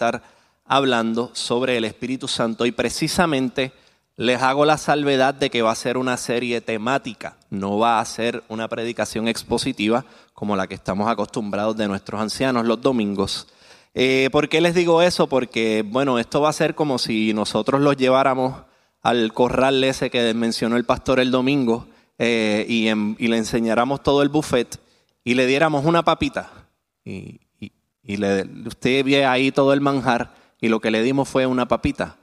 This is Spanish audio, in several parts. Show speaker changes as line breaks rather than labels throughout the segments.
estar hablando sobre el Espíritu Santo y precisamente les hago la salvedad de que va a ser una serie temática, no va a ser una predicación expositiva como la que estamos acostumbrados de nuestros ancianos los domingos. Eh, ¿Por qué les digo eso? Porque, bueno, esto va a ser como si nosotros los lleváramos al corral ese que mencionó el pastor el domingo eh, y, le enseñáramos todo el buffet y le diéramos una papita. Usted ve ahí todo el manjar y lo que le dimos fue una papita.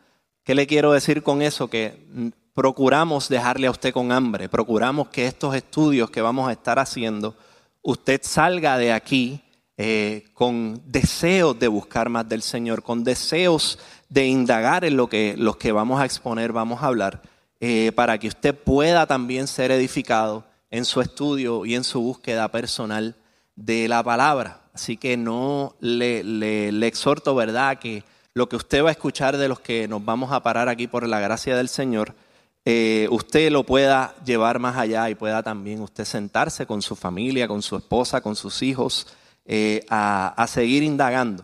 ¿Qué le quiero decir con eso? Que procuramos dejarle a usted con hambre, procuramos que estos estudios que vamos a estar haciendo, usted salga de aquí eh, con deseos de buscar más del Señor, con deseos de indagar en lo que los que vamos a exponer, vamos a hablar, eh, para que usted pueda también ser edificado en su estudio y en su búsqueda personal de la palabra. Así que no le, exhorto, ¿verdad?, que lo que usted va a escuchar de los que nos vamos a parar aquí por la gracia del Señor, eh, usted lo pueda llevar más allá y pueda también usted sentarse con su familia, con su esposa, con sus hijos, eh, a, a seguir indagando.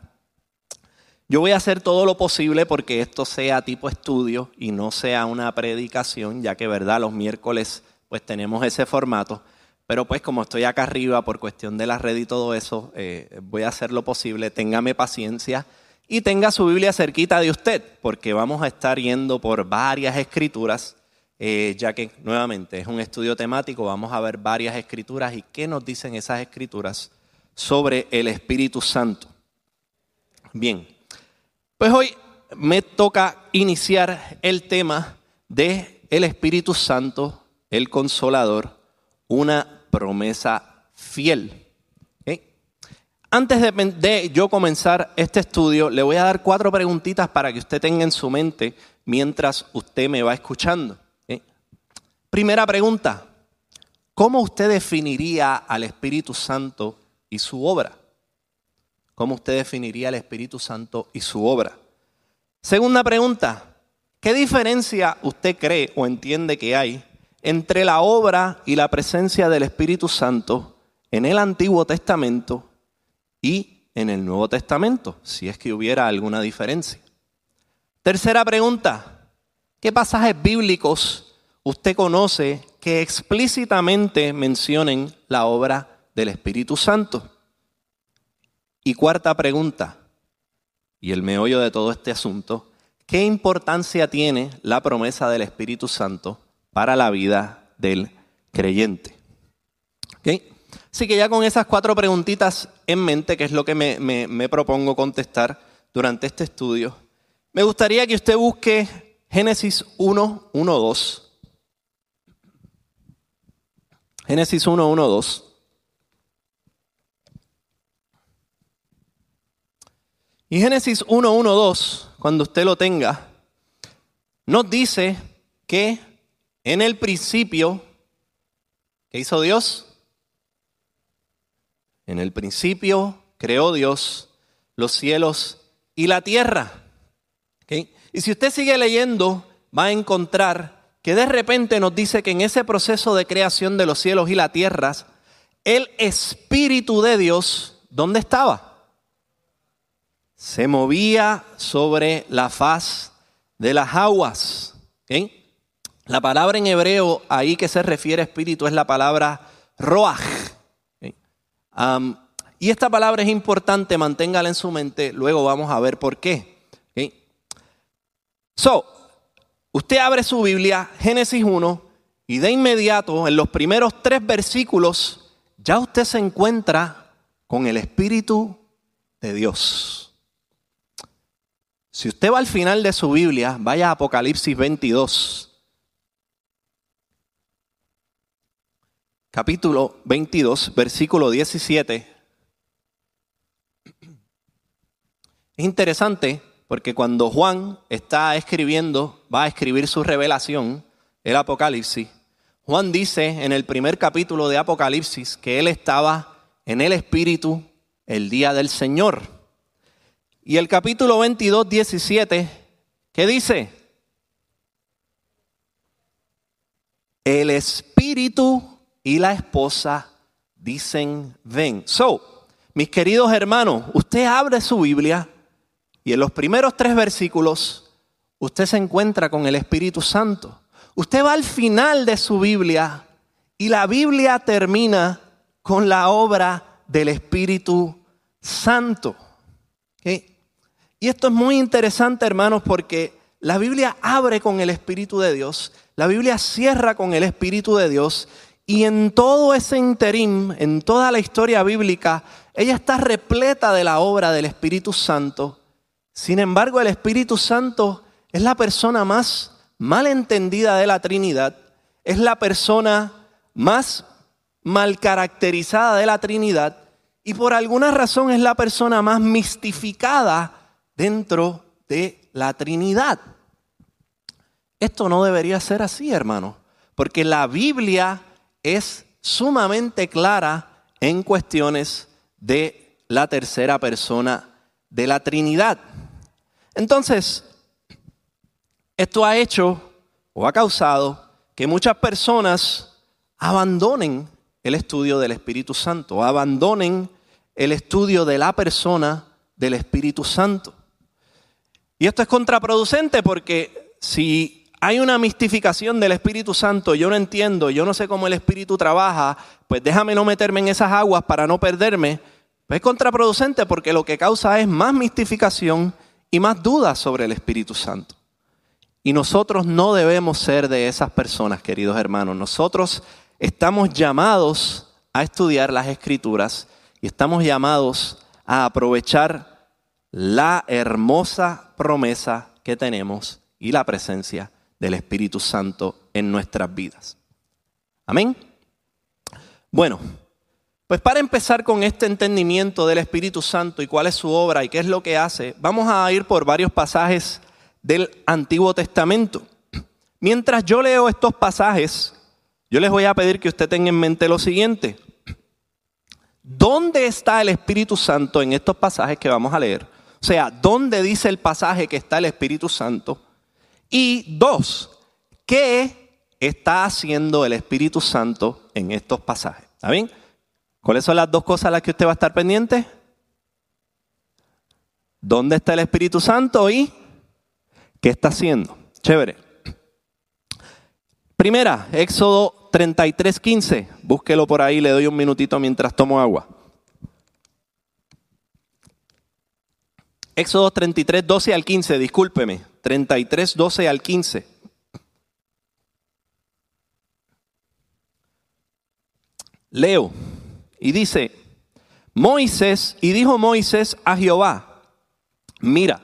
Yo voy a hacer todo lo posible porque esto sea tipo estudio y no sea una predicación, ya que verdad los miércoles pues tenemos ese formato. Pero pues como estoy acá arriba por cuestión de la red y todo eso, eh, voy a hacer lo posible. Téngame paciencia y tenga su Biblia cerquita de usted, porque vamos a estar yendo por varias escrituras, eh, ya que nuevamente es un estudio temático, vamos a ver varias escrituras y qué nos dicen esas escrituras sobre el Espíritu Santo. Bien, pues hoy me toca iniciar el tema de el Espíritu Santo, el Consolador, una promesa fiel. Antes de, yo comenzar este estudio, le voy a dar cuatro preguntitas para que usted tenga en su mente mientras usted me va escuchando. Primera pregunta, ¿cómo usted definiría al Espíritu Santo y su obra? ¿Cómo usted definiría al Espíritu Santo y su obra? Segunda pregunta, ¿qué diferencia usted cree o entiende que hay entre la obra y la presencia del Espíritu Santo en el Antiguo Testamento y en el Nuevo Testamento, si es que hubiera alguna diferencia. Tercera pregunta, ¿qué pasajes bíblicos usted conoce que explícitamente mencionen la obra del Espíritu Santo? Y cuarta pregunta, y el meollo de todo este asunto, ¿qué importancia tiene la promesa del Espíritu Santo para la vida del creyente? ¿Okay? Así que ya con esas cuatro preguntitas en mente, que es lo que me, propongo contestar durante este estudio, me gustaría que usted busque Génesis 1, 1, 2. Génesis 1, 1, 2. Y Génesis 1, 1, 2, cuando usted lo tenga, nos dice que en el principio, ¿qué hizo Dios? En el principio creó Dios los cielos y la tierra. Y si usted sigue leyendo, va a encontrar que de repente nos dice que en ese proceso de creación de los cielos y la tierra, el Espíritu de Dios, ¿dónde estaba? Se movía sobre la faz de las aguas. La palabra en hebreo ahí que se refiere a espíritu es la palabra roach y esta palabra es importante, manténgala en su mente, luego vamos a ver por qué. So, usted abre su Biblia, Génesis 1, y de inmediato, en los primeros tres versículos, ya usted se encuentra con el Espíritu de Dios. Si usted va al final de su Biblia, vaya a Apocalipsis 22. Capítulo 22, versículo 17. Es interesante porque cuando Juan está escribiendo, va a escribir su revelación, el Apocalipsis, Juan dice en el primer capítulo de Apocalipsis que él estaba en el Espíritu el día del Señor. Y el capítulo 22, 17, ¿qué dice? El Espíritu y la esposa dicen ven. So, mis queridos hermanos, usted abre su Biblia Y en los primeros tres versículos, usted se encuentra con el Espíritu Santo. Usted va al final de su Biblia y la Biblia termina con la obra del Espíritu Santo. Y esto es muy interesante, hermanos, porque la Biblia abre con el Espíritu de Dios, la Biblia cierra con el Espíritu de Dios, y en todo ese interim, en toda la historia bíblica, ella está repleta de la obra del Espíritu Santo. Sin embargo, el Espíritu Santo es la persona más mal entendida de la Trinidad, es la persona más mal caracterizada de la Trinidad y por alguna razón es la persona más mistificada dentro de la Trinidad. Esto no debería ser así, hermano, porque la Biblia es sumamente clara en cuestiones de la tercera persona de la Trinidad. Entonces, esto ha hecho o ha causado que muchas personas abandonen el estudio del Espíritu Santo, abandonen el estudio de la persona del Espíritu Santo. Y esto es contraproducente porque si hay una mistificación del Espíritu Santo, yo no entiendo, yo no sé cómo el Espíritu trabaja, pues déjame no meterme en esas aguas para no perderme. Pues es contraproducente porque lo que causa es más mistificación y más dudas sobre el Espíritu Santo. Y nosotros no debemos ser de esas personas, queridos hermanos. Nosotros estamos llamados a estudiar las escrituras y estamos llamados a aprovechar la hermosa promesa que tenemos y la presencia del Espíritu Santo en nuestras vidas. Amén. Bueno, pues para empezar con este entendimiento del Espíritu Santo y cuál es su obra y qué es lo que hace, vamos a ir por varios pasajes del Antiguo Testamento. Mientras yo leo estos pasajes, yo les voy a pedir que usted tenga en mente lo siguiente. ¿Dónde está el Espíritu Santo en estos pasajes que vamos a leer? O sea, ¿dónde dice el pasaje que está el Espíritu Santo? Y dos, ¿qué está haciendo el Espíritu Santo en estos pasajes? ¿Está bien? ¿Cuáles son las dos cosas a las que usted va a estar pendiente? ¿Dónde está el Espíritu Santo y qué está haciendo? Chévere. Primera, Éxodo 33, 15. Búsquelo por ahí, le doy un minutito mientras tomo agua. Éxodo 33, 12 al 15, discúlpeme. 33, 12 al 15. Leo y dice, Moisés, y dijo Moisés a Jehová, mira,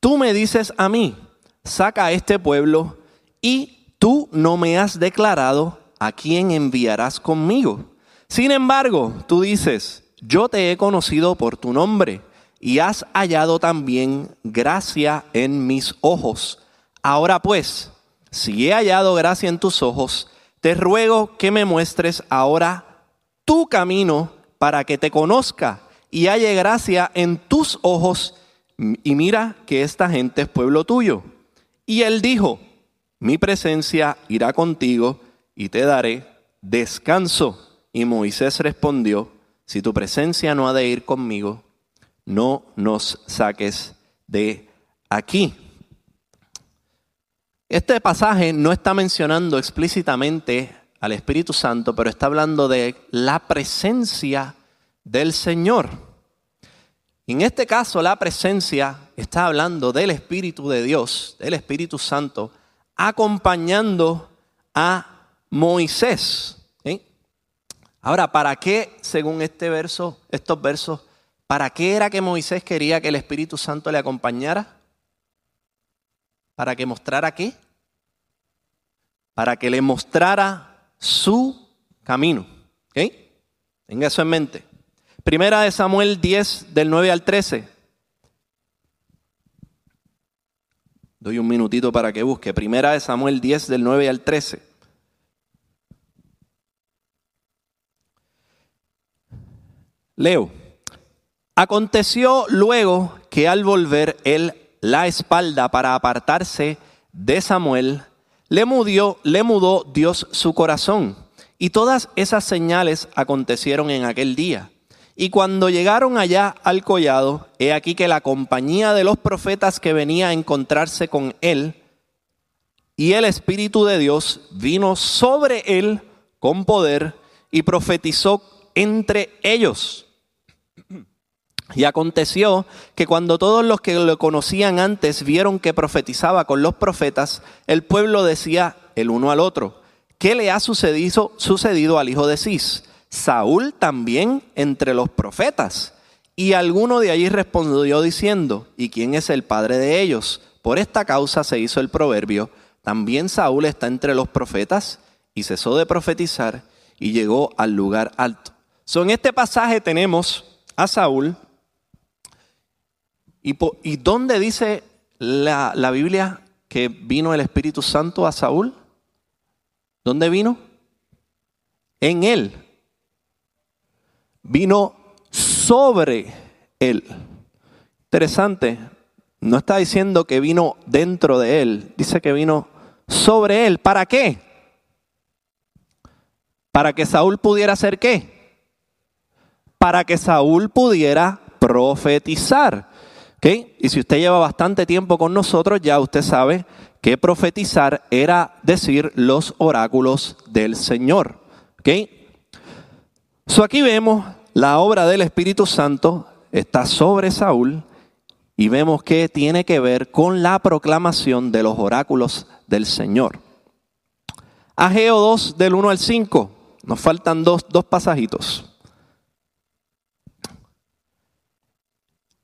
tú me dices a mí, saca a este pueblo y tú no me has declarado a quién enviarás conmigo. Sin embargo, tú dices, yo te he conocido por tu nombre y has hallado también gracia en mis ojos. Ahora pues, si he hallado gracia en tus ojos, te ruego que me muestres ahora tu camino para que te conozca y halle gracia en tus ojos. Y mira que esta gente es pueblo tuyo. Y él dijo, mi presencia irá contigo y te daré descanso. Y Moisés respondió, si tu presencia no ha de ir conmigo, no nos saques de aquí. Este pasaje no está mencionando explícitamente al Espíritu Santo, pero está hablando de la presencia del Señor. En este caso, la presencia está hablando del Espíritu de Dios, del Espíritu Santo, acompañando a Moisés. Ahora, ¿para qué, según este verso, estos versos, ¿Para qué era que Moisés quería que el Espíritu Santo le acompañara? ¿Para que mostrara qué? Para que le mostrara su camino. ¿Ok? Tenga eso en mente. Primera de Samuel 10, del 9 al 13. Doy un minutito para que busque. Primera de Samuel 10, del 9 al 13. Leo. Aconteció luego que al volver él la espalda para apartarse de Samuel, le, le mudó Dios su corazón. Y todas esas señales acontecieron en aquel día. Y cuando llegaron allá al collado, he aquí que la compañía de los profetas que venía a encontrarse con él, y el Espíritu de Dios vino sobre él con poder y profetizó entre ellos. Y aconteció que cuando todos los que lo conocían antes vieron que profetizaba con los profetas, el pueblo decía el uno al otro, ¿qué le ha sucedido, sucedido al hijo de Cis? Saúl también entre los profetas. Y alguno de allí respondió diciendo, ¿y quién es el padre de ellos? Por esta causa se hizo el proverbio, también Saúl está entre los profetas y cesó de profetizar y llegó al lugar alto. So, en este pasaje tenemos a Saúl. ¿Y, dónde dice la, la Biblia que vino el Espíritu Santo a Saúl? ¿Dónde vino? En él. Vino sobre él. Interesante. No está diciendo que vino dentro de él. Dice que vino sobre él. ¿Para qué? Para que Saúl pudiera hacer qué? Para que Saúl pudiera profetizar. Y si usted lleva bastante tiempo con nosotros, ya usted sabe que profetizar era decir los oráculos del Señor. ¿Okay? So aquí vemos la obra del Espíritu Santo está sobre Saúl y vemos que tiene que ver con la proclamación de los oráculos del Señor. Ageo 2 del 1 al 5. Nos faltan dos, dos pasajitos.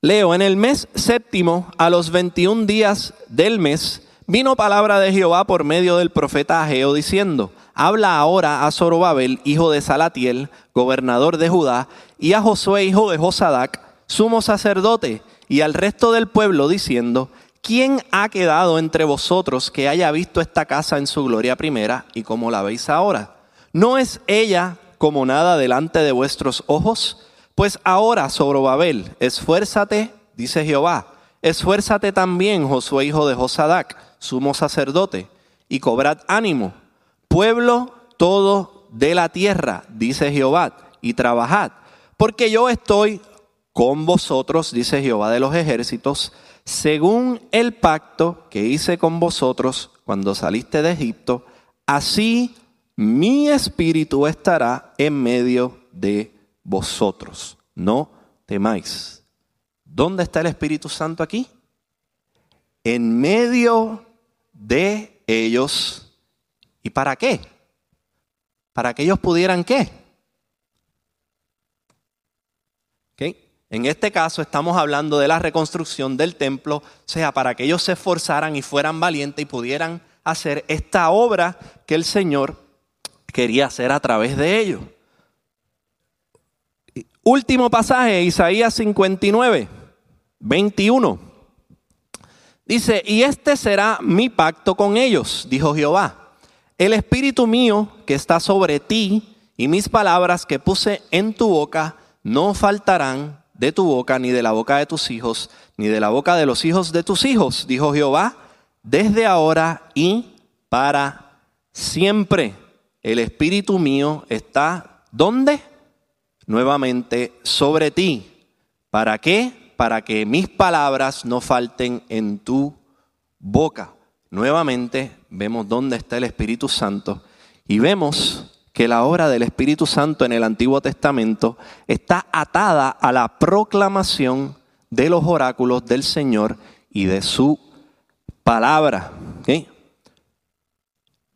Leo, en el mes séptimo, a los 21 días del mes, vino palabra de Jehová por medio del profeta Ageo diciendo, habla ahora a Zorobabel, hijo de Salatiel, gobernador de Judá, y a Josué, hijo de Josadac, sumo sacerdote, y al resto del pueblo diciendo, ¿quién ha quedado entre vosotros que haya visto esta casa en su gloria primera y como la veis ahora? ¿No es ella como nada delante de vuestros ojos? Pues ahora, Zorobabel, esfuérzate, dice Jehová, esfuérzate también, Josué, hijo de Josadac, sumo sacerdote, y cobrad ánimo, pueblo todo de la tierra, dice Jehová, y trabajad, porque yo estoy con vosotros, dice Jehová de los ejércitos, según el pacto que hice con vosotros cuando saliste de Egipto, así mi espíritu estará en medio de vosotros. No temáis. ¿Dónde está el Espíritu Santo aquí? En medio de ellos. ¿Y para qué? Para que ellos pudieran qué? En este caso estamos hablando de la reconstrucción del templo, o sea, para que ellos se esforzaran y fueran valientes y pudieran hacer esta obra que el Señor quería hacer a través de ellos. Último pasaje, Isaías 59, 21. Dice, y este será mi pacto con ellos, dijo Jehová. El espíritu mío que está sobre ti y mis palabras que puse en tu boca no faltarán de tu boca, ni de la boca de tus hijos, ni de la boca de los hijos de tus hijos, dijo Jehová, desde ahora y para siempre. El Espíritu mío está, ¿dónde? Nuevamente sobre ti. ¿Para qué? Para que mis palabras no falten en tu boca. Nuevamente vemos dónde está el Espíritu Santo y vemos que la obra del Espíritu Santo en el Antiguo Testamento está atada a la proclamación de los oráculos del Señor y de su palabra.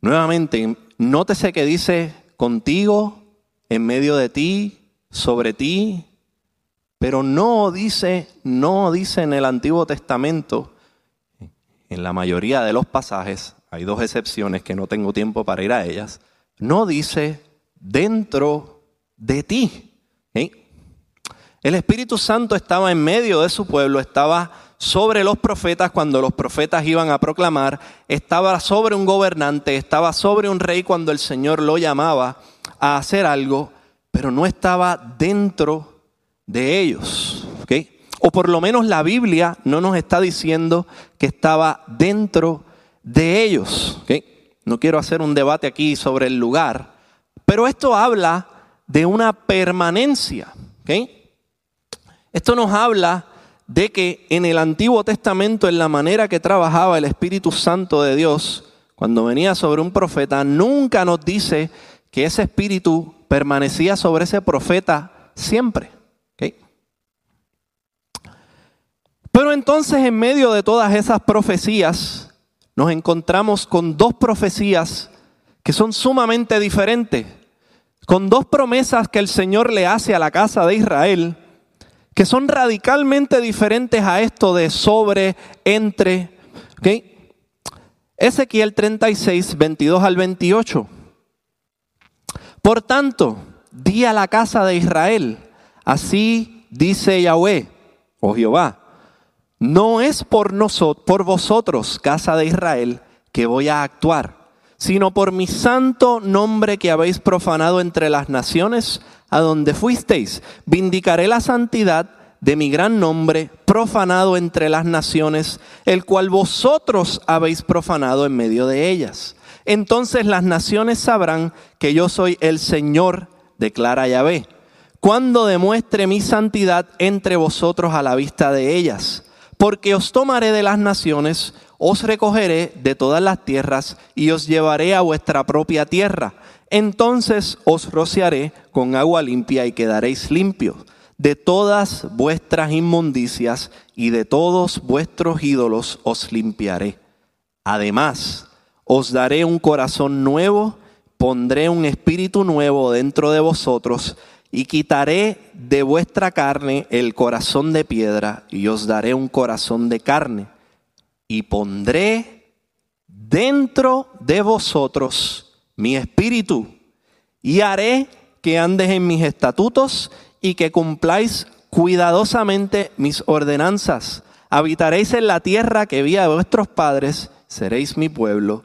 Nuevamente, nótese que dice contigo, en medio de ti, sobre ti, pero no dice, no dice en el Antiguo Testamento, en la mayoría de los pasajes, hay dos excepciones que no tengo tiempo para ir a ellas, no dice dentro de ti. El Espíritu Santo estaba en medio de su pueblo, estaba sobre los profetas cuando los profetas iban a proclamar, estaba sobre un gobernante, estaba sobre un rey cuando el Señor lo llamaba a hacer algo, pero no estaba dentro de ellos. O por lo menos la Biblia no nos está diciendo que estaba dentro de ellos. No quiero hacer un debate aquí sobre el lugar, pero esto habla de una permanencia. Esto nos habla de que en el Antiguo Testamento, en la manera que trabajaba el Espíritu Santo de Dios, cuando venía sobre un profeta, nunca nos dice que ese espíritu permanecía sobre ese profeta siempre. Pero entonces en medio de todas esas profecías, nos encontramos con dos profecías que son sumamente diferentes, con dos promesas que el Señor le hace a la casa de Israel, que son radicalmente diferentes a esto de sobre, entre. Ezequiel 36, 22 al 28. Por tanto, di a la casa de Israel, así dice Yahweh, o Jehová, no es por por vosotros, casa de Israel, que voy a actuar, sino por mi santo nombre que habéis profanado entre las naciones a donde fuisteis. Vindicaré la santidad de mi gran nombre, profanado entre las naciones, el cual vosotros habéis profanado en medio de ellas. Entonces las naciones sabrán que yo soy el Señor, declara Yahvé, cuando demuestre mi santidad entre vosotros a la vista de ellas. Porque os tomaré de las naciones, os recogeré de todas las tierras y os llevaré a vuestra propia tierra. Entonces os rociaré con agua limpia y quedaréis limpios de todas vuestras inmundicias y de todos vuestros ídolos os limpiaré. Además, os daré un corazón nuevo, pondré un espíritu nuevo dentro de vosotros y quitaré de vuestra carne el corazón de piedra y os daré un corazón de carne y pondré dentro de vosotros mi espíritu y haré que andes en mis estatutos y que cumpláis cuidadosamente mis ordenanzas. Habitaréis en la tierra que vi a vuestros padres, seréis mi pueblo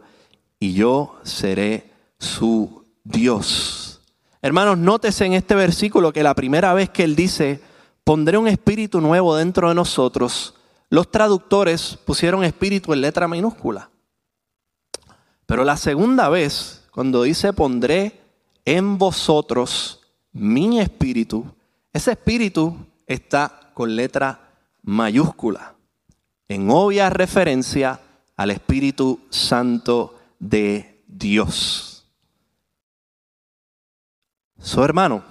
y yo seré su Dios. Hermanos, nótese en este versículo que la primera vez que él dice, pondré un espíritu nuevo dentro de nosotros, los traductores pusieron espíritu en letra minúscula. Pero la segunda vez, cuando dice, pondré en vosotros mi espíritu, ese espíritu está con letra mayúscula, en obvia referencia al Espíritu Santo de Dios. Su hermano,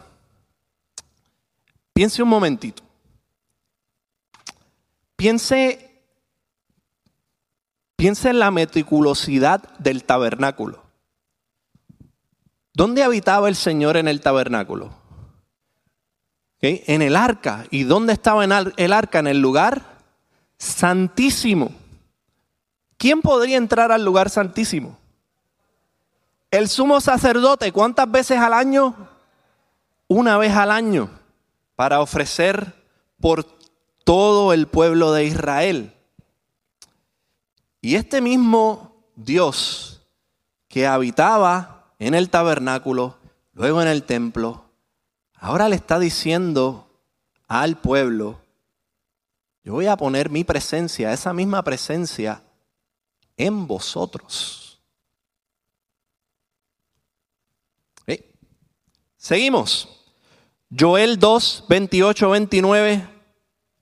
piense un momentito. Piense, piense en la meticulosidad del tabernáculo. ¿Dónde habitaba el Señor en el tabernáculo? En el arca. ¿Y dónde estaba el arca? En el lugar santísimo. ¿Quién podría entrar al lugar santísimo? El sumo sacerdote, ¿cuántas veces al año? Una vez al año, para ofrecer por todo el pueblo de Israel. Y este mismo Dios que habitaba en el tabernáculo, luego en el templo, ahora le está diciendo al pueblo, yo voy a poner mi presencia, esa misma presencia, en vosotros. Seguimos. Joel 2, 28, 29.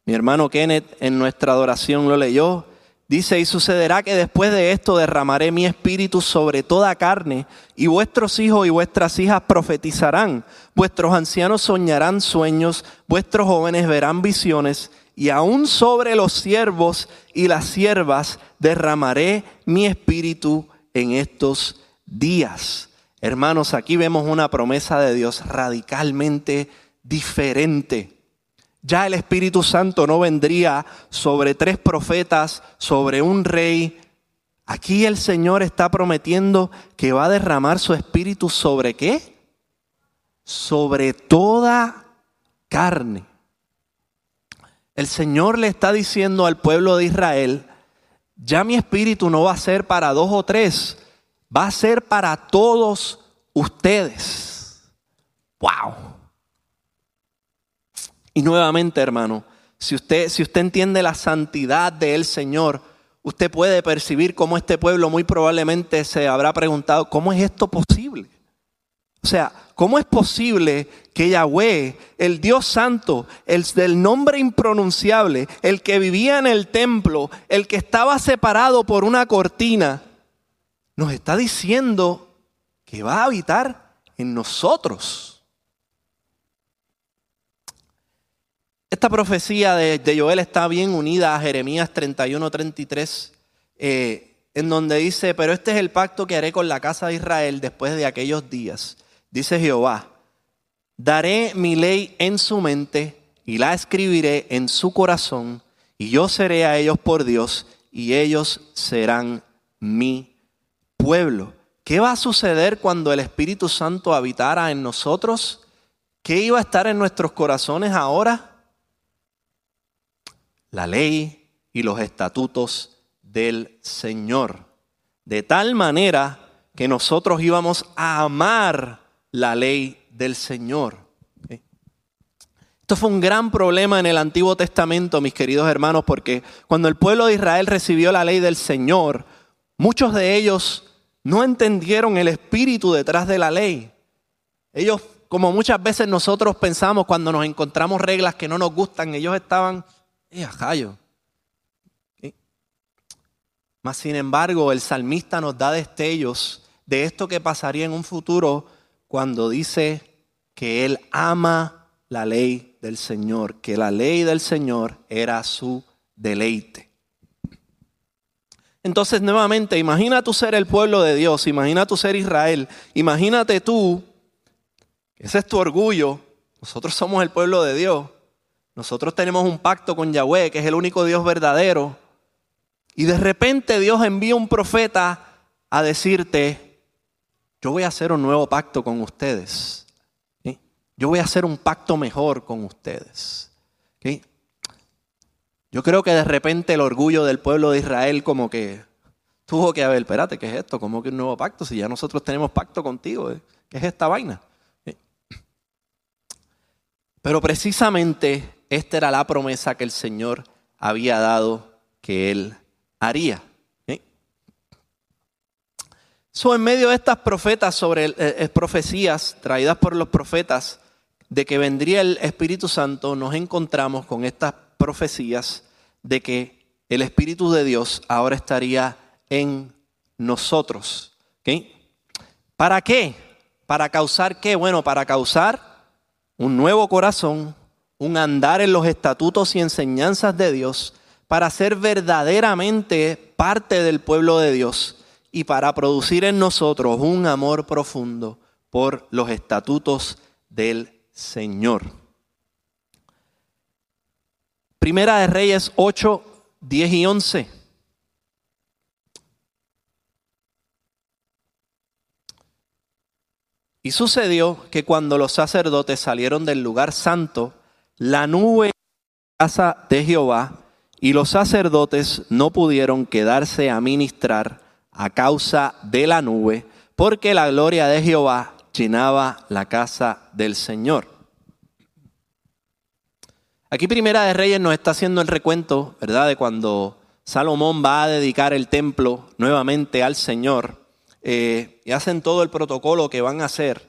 Mi hermano Kenneth en nuestra adoración lo leyó. Dice, y sucederá que después de esto derramaré mi espíritu sobre toda carne, y vuestros hijos y vuestras hijas profetizarán, vuestros ancianos soñarán sueños, vuestros jóvenes verán visiones, y aún sobre los siervos y las siervas derramaré mi espíritu en estos días. Hermanos, aquí vemos una promesa de Dios radicalmente diferente. Ya el Espíritu Santo no vendría sobre tres profetas, sobre un rey. Aquí el Señor está prometiendo que va a derramar su Espíritu sobre qué? Sobre toda carne. El Señor le está diciendo al pueblo de Israel, ya mi Espíritu no va a ser para dos o tres, va a ser para todos ustedes. ¡Wow! Y nuevamente, hermano, si usted, si usted entiende la santidad del Señor, usted puede percibir cómo este pueblo muy probablemente se habrá preguntado, ¿cómo es esto posible? O sea, ¿cómo es posible que Yahweh, el Dios Santo, el del nombre impronunciable, el que vivía en el templo, el que estaba separado por una cortina, nos está diciendo que va a habitar en nosotros? Esta profecía de, Joel está bien unida a Jeremías 31, 33, eh, en donde dice, pero este es el pacto que haré con la casa de Israel después de aquellos días dice Jehová, daré mi ley en su mente y la escribiré en su corazón, y yo seré a ellos por Dios, y ellos serán mi pueblo. ¿Qué va a suceder cuando el Espíritu Santo habitara en nosotros? ¿Qué iba a estar en nuestros corazones ahora? La ley y los estatutos del Señor. De tal manera que nosotros íbamos a amar la ley del Señor. Esto fue un gran problema en el Antiguo Testamento, mis queridos hermanos, porque cuando el pueblo de Israel recibió la ley del Señor, muchos de ellos no entendieron el espíritu detrás de la ley. Ellos, como muchas veces nosotros pensamos cuando nos encontramos reglas que no nos gustan, ellos estaban, eh, ajayo. Mas sin embargo, el salmista nos da destellos de esto que pasaría en un futuro cuando dice que él ama la ley del Señor, que la ley del Señor era su deleite. Entonces, nuevamente, imagina tú ser el pueblo de Dios, imagina tú ser Israel, imagínate tú, ese es tu orgullo, nosotros somos el pueblo de Dios, nosotros tenemos un pacto con Yahweh, que es el único Dios verdadero, y de repente Dios envía un profeta a decirte, yo voy a hacer un nuevo pacto con ustedes. Yo voy a hacer un pacto mejor con ustedes. Yo creo que de repente el orgullo del pueblo de Israel como que tuvo que haber, espérate, ¿qué es esto? ¿Cómo que un nuevo pacto? Si ya nosotros tenemos pacto contigo, ¿eh? ¿qué es esta vaina? Pero precisamente esta era la promesa que el Señor había dado que Él haría en medio de estas profetas sobre eh, eh, profecías traídas por los profetas de que vendría el Espíritu Santo, nos encontramos con estas profecías de que el Espíritu de Dios ahora estaría en nosotros. ¿Para qué? ¿Para causar qué? Bueno, para causar un nuevo corazón, un andar en los estatutos y enseñanzas de Dios, para ser verdaderamente parte del pueblo de Dios y para producir en nosotros un amor profundo por los estatutos del Señor. Primera de Reyes 8, 10 y 11. Y sucedió que cuando los sacerdotes salieron del lugar santo, la nube casa de Jehová y los sacerdotes no pudieron quedarse a ministrar a causa de la nube, porque la gloria de Jehová llenaba la casa del Señor. Aquí Primera de Reyes nos está haciendo el recuento, ¿verdad? De cuando Salomón va a dedicar el templo nuevamente al Señor eh, y hacen todo el protocolo que van a hacer.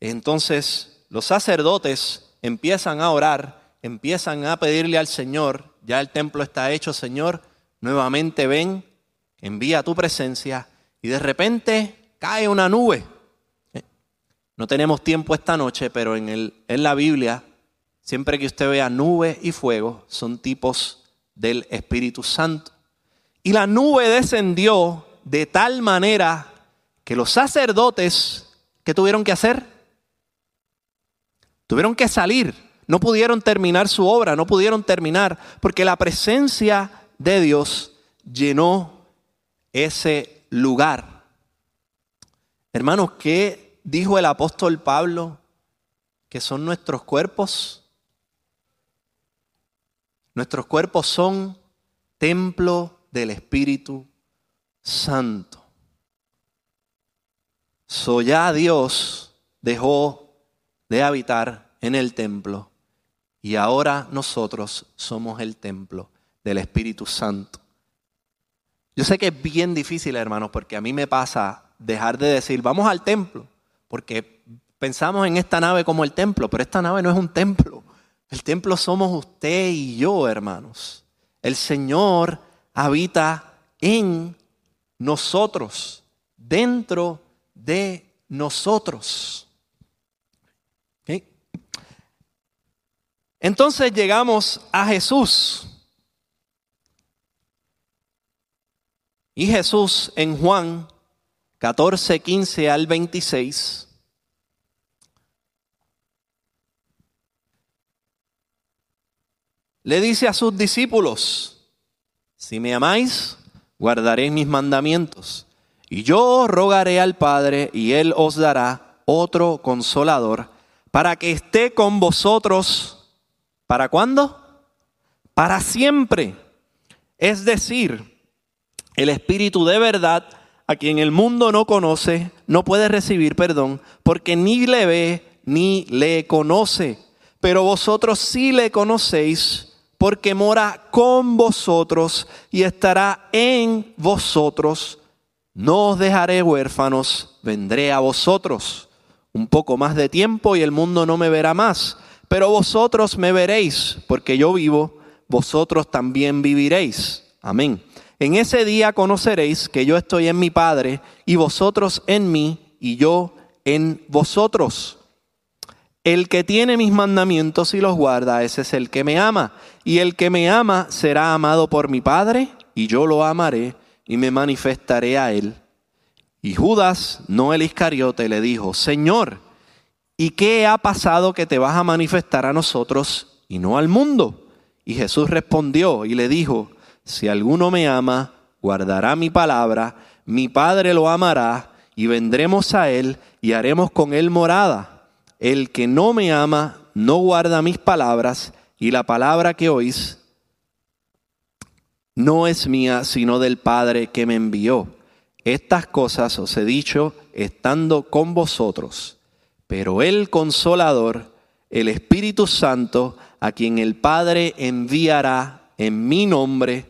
Entonces los sacerdotes empiezan a orar, empiezan a pedirle al Señor, ya el templo está hecho, Señor, nuevamente ven envía tu presencia y de repente cae una nube. Eh, no tenemos tiempo esta noche, pero en, el, en la Biblia, siempre que usted vea nube y fuego, son tipos del Espíritu Santo. Y la nube descendió de tal manera que los sacerdotes, ¿qué tuvieron que hacer? Tuvieron que salir, no pudieron terminar su obra, no pudieron terminar, porque la presencia de Dios llenó ese lugar. Hermanos, ¿qué dijo el apóstol Pablo que son nuestros cuerpos? Nuestros cuerpos son templo del Espíritu Santo. So ya Dios dejó de habitar en el templo y ahora nosotros somos el templo del Espíritu Santo. Yo sé que es bien difícil, hermanos, porque a mí me pasa dejar de decir, vamos al templo, porque pensamos en esta nave como el templo, pero esta nave no es un templo. El templo somos usted y yo, hermanos. El Señor habita en nosotros, dentro de nosotros. Entonces llegamos a Jesús. Y Jesús en Juan 14, 15 al 26. Le dice a sus discípulos, si me amáis, guardaréis mis mandamientos. Y yo rogaré al Padre y Él os dará otro consolador para que esté con vosotros ¿Para cuándo? Para siempre. Es decir, el Espíritu de verdad, a quien el mundo no conoce, no puede recibir perdón, porque ni le ve ni le conoce. Pero vosotros sí le conocéis, porque mora con vosotros y estará en vosotros. No os dejaré huérfanos, vendré a vosotros. Un poco más de tiempo y el mundo no me verá más pero vosotros me veréis, porque yo vivo, vosotros también viviréis. Amén. En ese día conoceréis que yo estoy en mi Padre y vosotros en mí y yo en vosotros. El que tiene mis mandamientos y los guarda, ese es el que me ama. Y el que me ama será amado por mi Padre y yo lo amaré y me manifestaré a él. Y Judas, no el Iscariote, le dijo, Señor, ¿Y qué ha pasado que te vas a manifestar a nosotros y no al mundo? Y Jesús respondió y le dijo, si alguno me ama, guardará mi palabra, mi Padre lo amará y vendremos a él y haremos con él morada. El que no me ama, no guarda mis palabras y la palabra que oís no es mía, sino del Padre que me envió. Estas cosas os he dicho estando con vosotros. Pero el consolador, el Espíritu Santo, a quien el Padre enviará en mi nombre,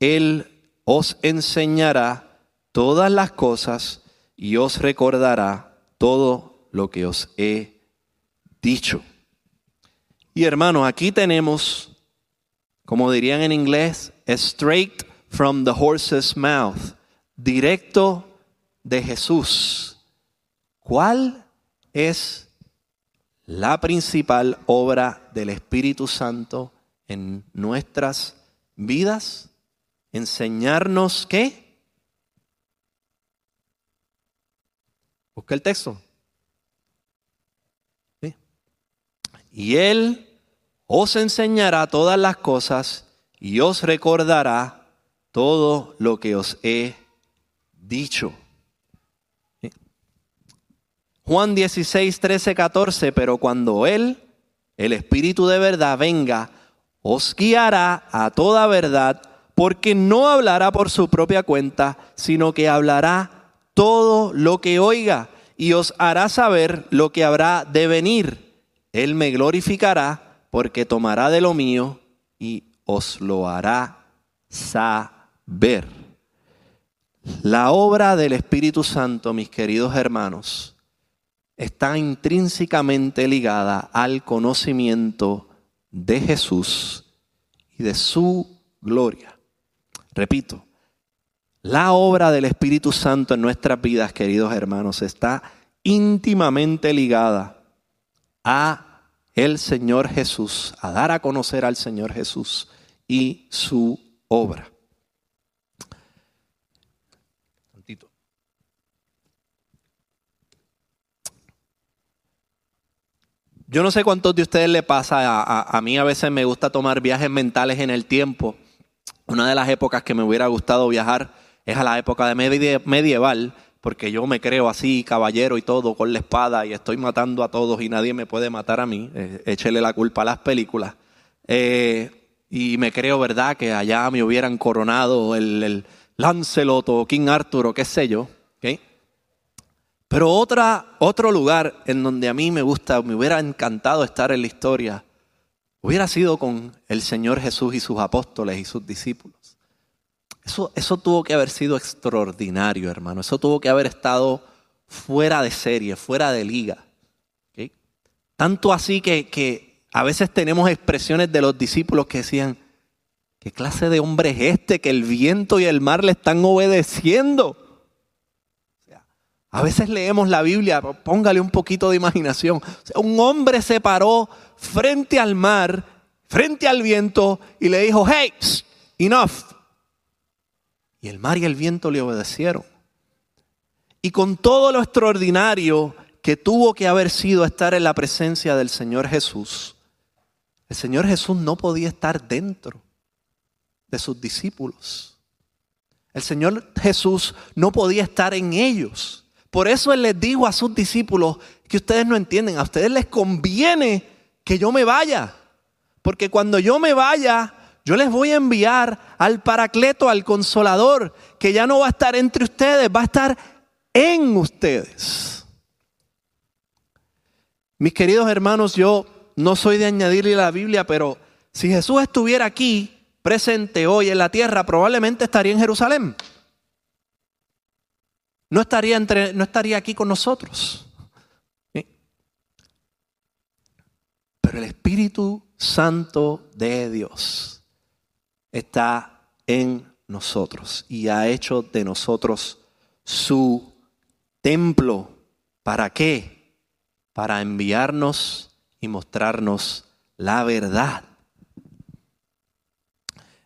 Él os enseñará todas las cosas y os recordará todo lo que os he dicho. Y hermanos, aquí tenemos, como dirían en inglés, straight from the horse's mouth, directo de Jesús. ¿Cuál es la principal obra del Espíritu Santo en nuestras vidas? Enseñarnos qué? Busca el texto. Y Él os enseñará todas las cosas y os recordará todo lo que os he dicho. Juan 16, 13, 14, pero cuando Él, el Espíritu de verdad, venga, os guiará a toda verdad, porque no hablará por su propia cuenta, sino que hablará todo lo que oiga y os hará saber lo que habrá de venir. Él me glorificará porque tomará de lo mío y os lo hará saber. La obra del Espíritu Santo, mis queridos hermanos, está intrínsecamente ligada al conocimiento de Jesús y de su gloria. Repito, la obra del Espíritu Santo en nuestras vidas, queridos hermanos, está íntimamente ligada a el Señor Jesús, a dar a conocer al Señor Jesús y su obra. Yo no sé cuántos de ustedes le pasa, a, mí a veces me gusta tomar viajes mentales en el tiempo. Una de las épocas que me hubiera gustado viajar es a la época de medieval, porque yo me creo así, caballero y todo, con la espada, y estoy matando a todos y nadie me puede matar a mí. Eh, échele la culpa a las películas. Eh, y me creo, ¿verdad?, que allá me hubieran coronado el, el Lancelot o King Arthur o qué sé yo. ¿okay? Pero otra, otro lugar en donde a mí me gusta, me hubiera encantado estar en la historia, hubiera sido con el Señor Jesús y sus apóstoles y sus discípulos. Eso, eso tuvo que haber sido extraordinario, hermano. Eso tuvo que haber estado fuera de serie, fuera de liga. Tanto así que, que a veces tenemos expresiones de los discípulos que decían, ¿qué clase de hombre es este que el viento y el mar le están obedeciendo? A veces leemos la Biblia, póngale un poquito de imaginación. un hombre se paró frente al mar, frente al viento y le dijo, hey, enough. Y el mar y el viento le obedecieron. Y con todo lo extraordinario que tuvo que haber sido estar en la presencia del Señor Jesús, el Señor Jesús no podía estar dentro de sus discípulos. El Señor Jesús no podía estar en ellos. Por eso Él les dijo a sus discípulos que ustedes no entienden, a ustedes les conviene que yo me vaya. Porque cuando yo me vaya, yo les voy a enviar al Paracleto, al Consolador, que ya no va a estar entre ustedes, va a estar en ustedes. Mis queridos hermanos, yo no soy de añadirle la Biblia, pero si Jesús estuviera aquí, presente hoy en la tierra, probablemente estaría en Jerusalén. No estaría, entre, no estaría aquí con nosotros. Pero el Espíritu Santo de Dios está en nosotros y ha hecho de nosotros su templo. ¿Para qué? para enviarnos y mostrarnos la verdad.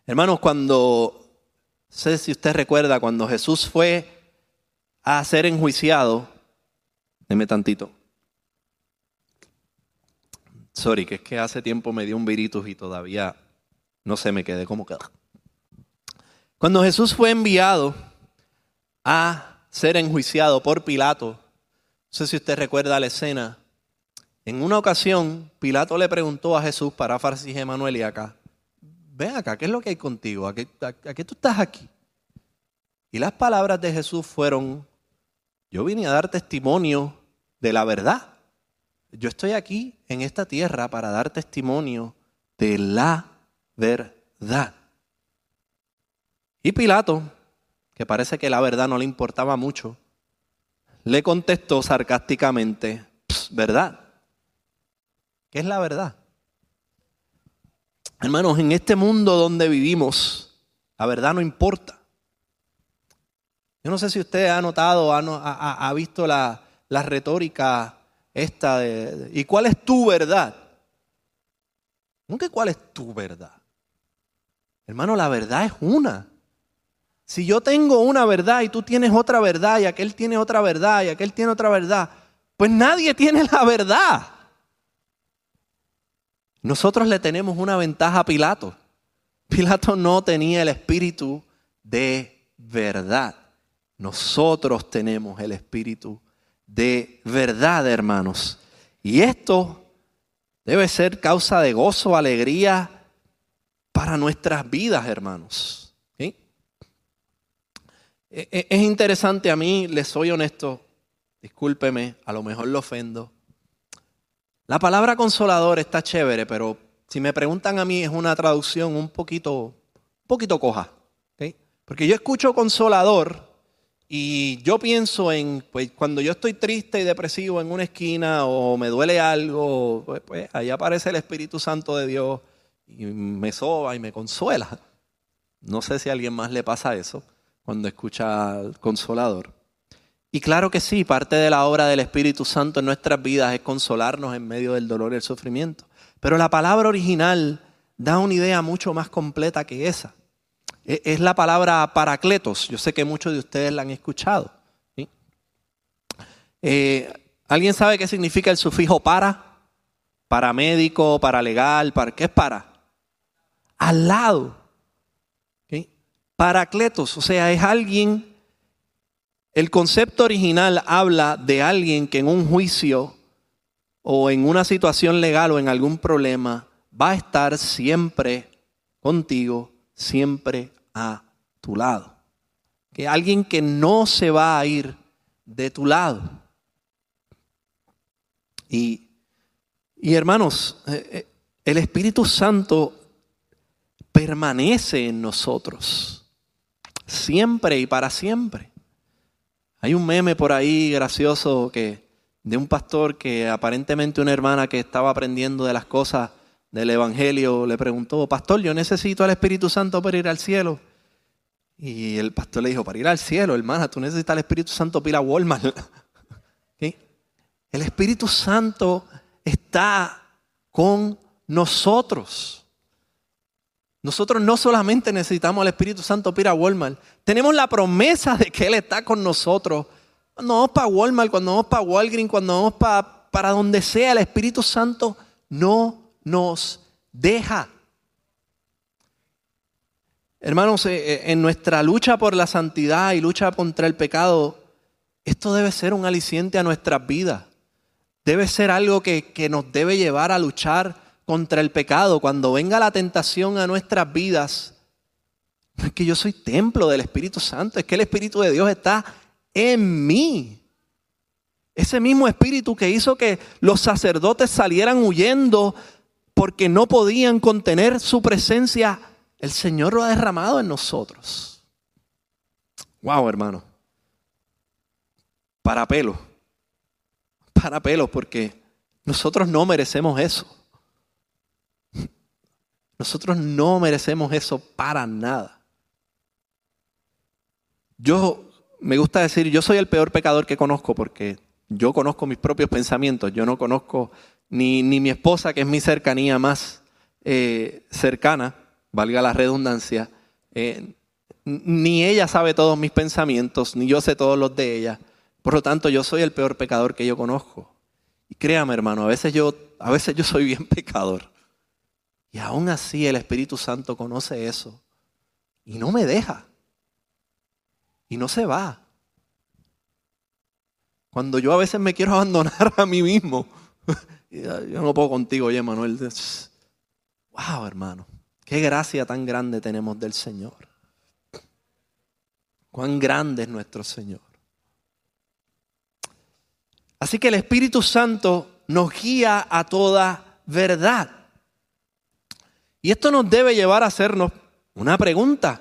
Hermanos, cuando, sé si usted recuerda, cuando Jesús fue a ser enjuiciado, deme tantito. Sorry, que es que hace tiempo me dio un viritus y todavía no sé, me quedé como queda. Cuando Jesús fue enviado a ser enjuiciado por Pilato, no sé si usted recuerda la escena. En una ocasión, Pilato le preguntó a Jesús, para y Emanuel y acá, ven acá, ¿qué es lo que hay contigo? ¿A qué, ¿A qué tú estás aquí? Y las palabras de Jesús fueron, yo vine a dar testimonio de la verdad. Yo estoy aquí en esta tierra para dar testimonio de la verdad. Y Pilato, que parece que la verdad no le importaba mucho, le contestó sarcásticamente, ¿verdad? ¿Qué es la verdad? Hermanos, en este mundo donde vivimos, la verdad no importa. Yo no sé si usted ha notado, ha, visto la, la, retórica esta de, ¿y cuál es tu verdad? Nunca cuál es tu verdad. Hermano, la verdad es una. Si yo tengo una verdad y tú tienes otra verdad y aquel tiene otra verdad y aquel tiene otra verdad, pues nadie tiene la verdad. Nosotros le tenemos una ventaja a Pilato. Pilato no tenía el espíritu de verdad. Nosotros tenemos el espíritu de verdad, hermanos. Y esto debe ser causa de gozo, alegría para nuestras vidas, hermanos. E, e, es interesante a mí, les soy honesto, discúlpeme, a lo mejor lo ofendo. La palabra consolador está chévere, pero si me preguntan a mí es una traducción un poquito, un poquito coja. Porque yo escucho consolador y yo pienso en, pues cuando yo estoy triste y depresivo en una esquina o me duele algo, pues, pues ahí aparece el Espíritu Santo de Dios y me soba y me consuela. No sé si a alguien más le pasa eso cuando escucha al consolador. Y claro que sí, parte de la obra del Espíritu Santo en nuestras vidas es consolarnos en medio del dolor y el sufrimiento. Pero la palabra original da una idea mucho más completa que esa. E, es la palabra paracletos. Yo sé que muchos de ustedes la han escuchado. Eh, ¿Alguien sabe qué significa el sufijo para? Paramédico, paralegal, para, ¿qué es para? Al lado. Paracletos, o sea, es alguien, el concepto original habla de alguien que en un juicio o en una situación legal o en algún problema va a estar siempre contigo, siempre a tu lado. Que alguien que no se va a ir de tu lado. Y, y hermanos, eh, eh, el Espíritu Santo permanece en nosotros siempre y para siempre. Hay un meme por ahí gracioso que de un pastor que aparentemente una hermana que estaba aprendiendo de las cosas del Evangelio le preguntó, pastor, yo necesito al Espíritu Santo para ir al cielo. Y el pastor le dijo, para ir al cielo, hermana, tú necesitas al Espíritu Santo para ir a Walmart. El Espíritu Santo está con nosotros. Nosotros no solamente necesitamos al Espíritu Santo para Walmart, tenemos la promesa de que Él está con nosotros. Cuando vamos para Walmart, cuando vamos para Walgreens, cuando vamos para, para donde sea, el Espíritu Santo no nos deja. Hermanos, eh, eh, en nuestra lucha por la santidad y lucha contra el pecado, esto debe ser un aliciente a nuestras vidas. Debe ser algo que, que nos debe llevar a luchar contra el pecado. Cuando venga la tentación a nuestras vidas, no es que yo soy templo del Espíritu Santo, es que el Espíritu de Dios está en mí. Ese mismo Espíritu que hizo que los sacerdotes salieran huyendo porque no podían contener su presencia, el Señor lo ha derramado en nosotros. Wow, hermano. Para pelo. Para porque nosotros no merecemos eso. Nosotros no merecemos eso para nada. Yo me gusta decir, yo soy el peor pecador que conozco porque yo conozco mis propios pensamientos, yo no conozco ni, mi esposa, que es mi cercanía más eh, cercana, valga la redundancia, eh, ni ella sabe todos mis pensamientos, ni yo sé todos los de ella. Por lo tanto, yo soy el peor pecador que yo conozco. Y créame, hermano, a veces yo, a veces yo soy bien pecador. Y aún así el Espíritu Santo conoce eso. Y no me deja. Y no se va. Cuando yo a veces me quiero abandonar a mí mismo, yo no puedo contigo, oye, Manuel. Wow, hermano. Qué gracia tan grande tenemos del Señor. Cuán grande es nuestro Señor. Así que el Espíritu Santo nos guía a toda verdad. Y esto nos debe llevar a hacernos una pregunta.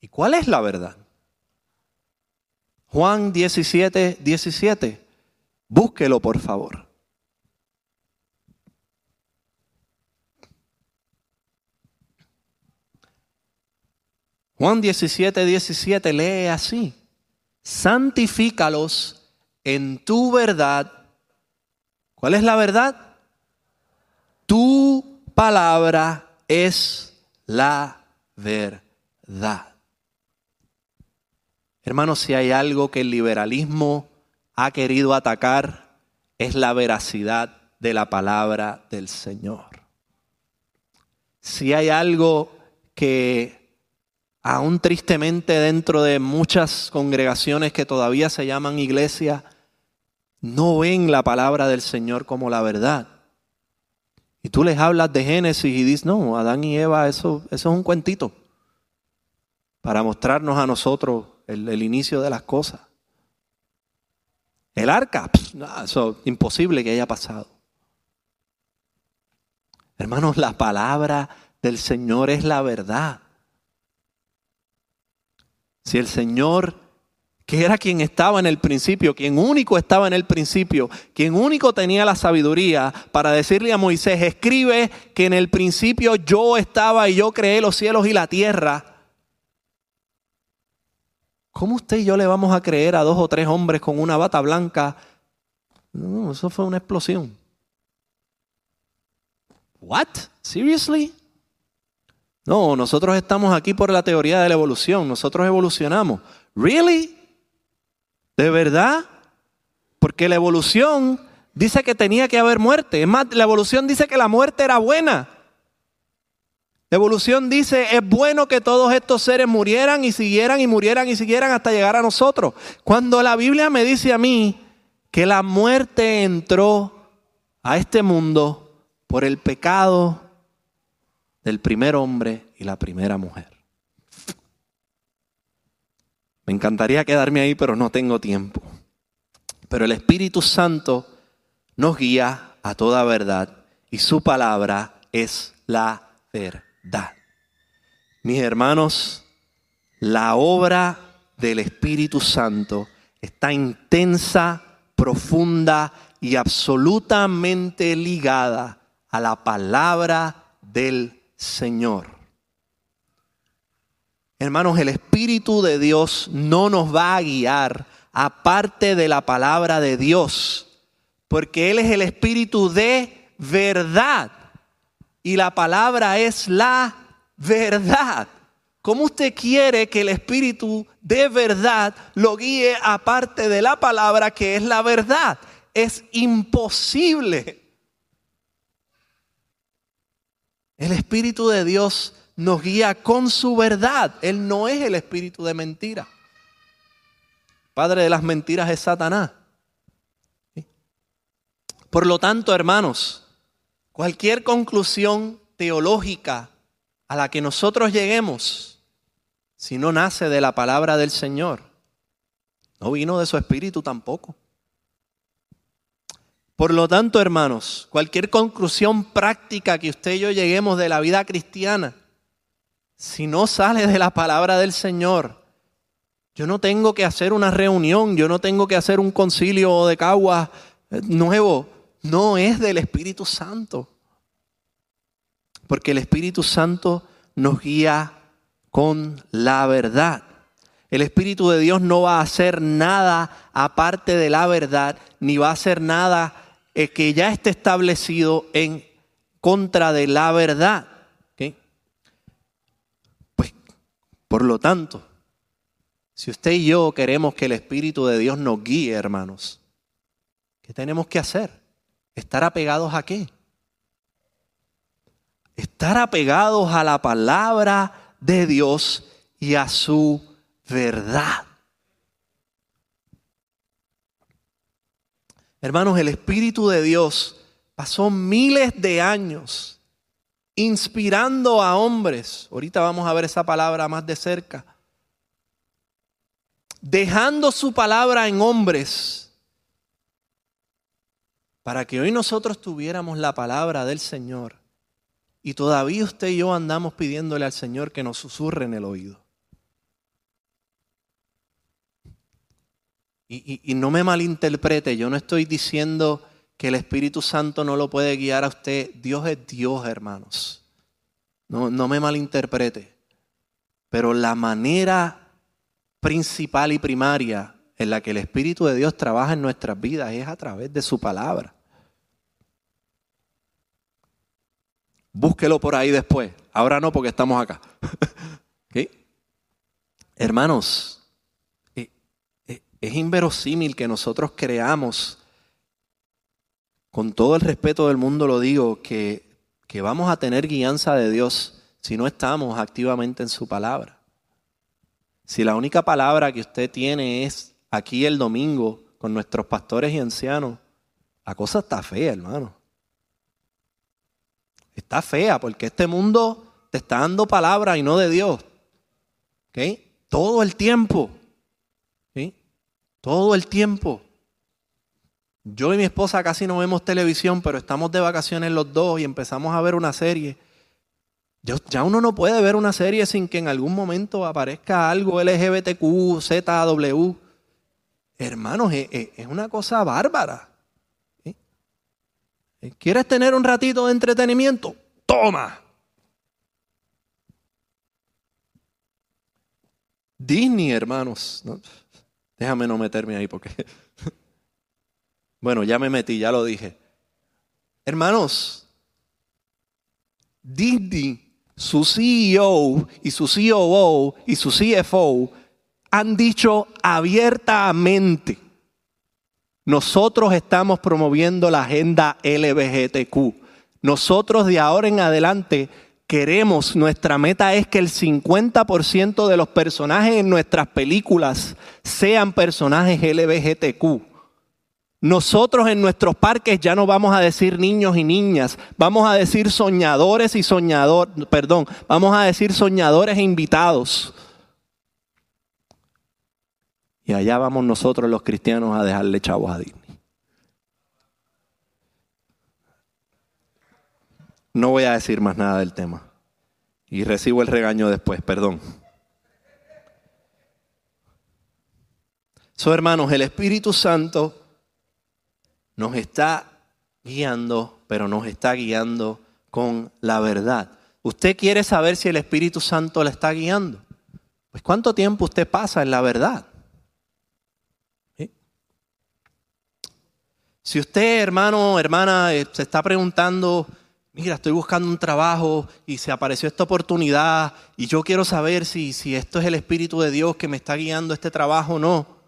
¿Y cuál es la verdad? Juan 17, 17. Búsquelo, por favor. Juan 17, 17 lee así. Santifícalos en tu verdad. ¿Cuál es la verdad? Tu palabra es la verdad. Hermanos, si hay algo que el liberalismo ha querido atacar, es la veracidad de la palabra del Señor. Si hay algo que aún tristemente dentro de muchas congregaciones que todavía se llaman iglesia, no ven la palabra del Señor como la verdad. Y tú les hablas de Génesis y dices, no, Adán y Eva, eso, eso es un cuentito para mostrarnos a nosotros el, inicio de las cosas. El arca, eso es imposible que haya pasado. Hermanos, la palabra del Señor es la verdad. Si el Señor, que era quien estaba en el principio, quien único estaba en el principio, quien único tenía la sabiduría para decirle a Moisés, escribe que en el principio yo estaba y yo creé los cielos y la tierra. ¿Cómo usted y yo le vamos a creer a dos o tres hombres con una bata blanca? No, eso fue una explosión. What? Seriously? No, nosotros estamos aquí por la teoría de la evolución, nosotros evolucionamos. ¿Really? ¿De verdad? Porque la evolución dice que tenía que haber muerte. Es más, la evolución dice que la muerte era buena. La evolución dice, es bueno que todos estos seres murieran y siguieran y murieran y siguieran hasta llegar a nosotros. Cuando la Biblia me dice a mí que la muerte entró a este mundo por el pecado del primer hombre y la primera mujer. Me encantaría quedarme ahí, pero no tengo tiempo. Pero el Espíritu Santo nos guía a toda verdad y su palabra es la verdad. Mis hermanos, la obra del Espíritu Santo está intensa, profunda y absolutamente ligada a la palabra del Señor. Hermanos, el Espíritu de Dios no nos va a guiar aparte de la palabra de Dios, porque Él es el Espíritu de verdad y la palabra es la verdad. ¿Cómo usted quiere que el Espíritu de verdad lo guíe aparte de la palabra que es la verdad? Es imposible. El Espíritu de Dios nos guía con su verdad. Él no es el Espíritu de mentira. Padre de las mentiras es Satanás. Por lo tanto, hermanos, cualquier conclusión teológica a la que nosotros lleguemos, si no nace de la palabra del Señor, no vino de su espíritu tampoco. Por lo tanto, hermanos, cualquier conclusión práctica que usted y yo lleguemos de la vida cristiana, si no sale de la palabra del Señor, yo no tengo que hacer una reunión, yo no tengo que hacer un concilio de caguas eh, nuevo. No es del Espíritu Santo. Porque el Espíritu Santo nos guía con la verdad. El Espíritu de Dios no va a hacer nada aparte de la verdad, ni va a hacer nada eh, que ya esté establecido en contra de la verdad. Pues, por lo tanto, si usted y yo queremos que el Espíritu de Dios nos guíe, hermanos, ¿qué tenemos que hacer? ¿Estar apegados a qué? Estar apegados a la palabra de Dios y a su verdad. Hermanos, el Espíritu de Dios pasó miles de años inspirando a hombres. Ahorita vamos a ver esa palabra más de cerca dejando su palabra en hombres, para que hoy nosotros tuviéramos la palabra del Señor. Y todavía usted y yo andamos pidiéndole al Señor que nos susurre en el oído. Y, no me malinterprete, yo no estoy diciendo que el Espíritu Santo no lo puede guiar a usted. Dios es Dios, hermanos. No, no me malinterprete. Pero la manera principal y primaria en la que el Espíritu de Dios trabaja en nuestras vidas es a través de su palabra. Búsquelo por ahí después. Ahora no porque estamos acá. Hermanos, eh, eh, es inverosímil que nosotros creamos, con todo el respeto del mundo lo digo, que, que vamos a tener guianza de Dios si no estamos activamente en su palabra. Si la única palabra que usted tiene es aquí el domingo con nuestros pastores y ancianos, la cosa está fea, hermano. Está fea porque este mundo te está dando palabra y no de Dios. Todo el tiempo. Todo el tiempo. Yo y mi esposa casi no vemos televisión, pero estamos de vacaciones los dos y empezamos a ver una serie ya uno no puede ver una serie sin que en algún momento aparezca algo LGBTQ, ZW. Hermanos, es, una cosa bárbara. ¿Quieres tener un ratito de entretenimiento? Toma. Disney, hermanos. Déjame no meterme ahí porque... bueno, ya me metí, ya lo dije. Hermanos, Disney su CEO y su COO y su CFO han dicho abiertamente, nosotros estamos promoviendo la agenda LBGTQ. Nosotros de ahora en adelante queremos, nuestra meta es que el 50% de los personajes en nuestras películas sean personajes LBGTQ. Nosotros en nuestros parques ya no vamos a decir niños y niñas, vamos a decir soñadores y soñadores, perdón, vamos a decir soñadores e invitados. Y allá vamos nosotros los cristianos a dejarle chavos a Disney. No voy a decir más nada del tema. Y recibo el regaño después, perdón. So, hermanos, el Espíritu Santo nos está guiando, pero nos está guiando con la verdad. ¿Usted quiere saber si el Espíritu Santo le está guiando? Pues ¿cuánto tiempo usted pasa en la verdad? Si usted, hermano, hermana, eh, se está preguntando, mira, estoy buscando un trabajo y se apareció esta oportunidad y yo quiero saber si, si esto es el Espíritu de Dios que me está guiando este trabajo o no.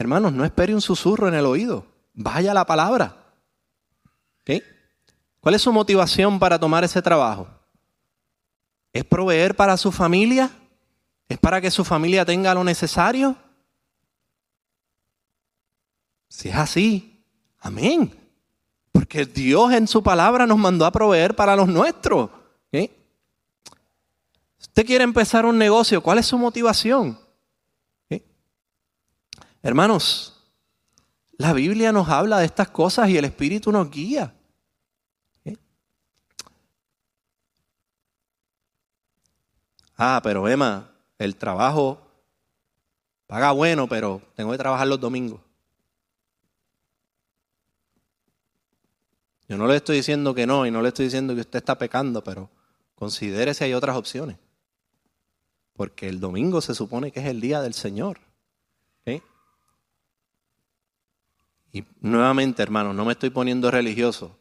Hermanos, no espere un susurro en el oído. Vaya la palabra. ¿Cuál es su motivación para tomar ese trabajo? ¿Es proveer para su familia? ¿Es para que su familia tenga lo necesario? Si es así, amén. Porque Dios en su palabra nos mandó a proveer para los nuestros. Usted quiere empezar un negocio, ¿cuál es su motivación? Hermanos, la Biblia nos habla de estas cosas y el Espíritu nos guía. Ah, pero Emma, el trabajo paga bueno, pero tengo que trabajar los domingos. Yo no le estoy diciendo que no y no le estoy diciendo que usted está pecando, pero considere si hay otras opciones. Porque el domingo se supone que es el día del Señor. Y nuevamente, hermanos, no me estoy poniendo religioso.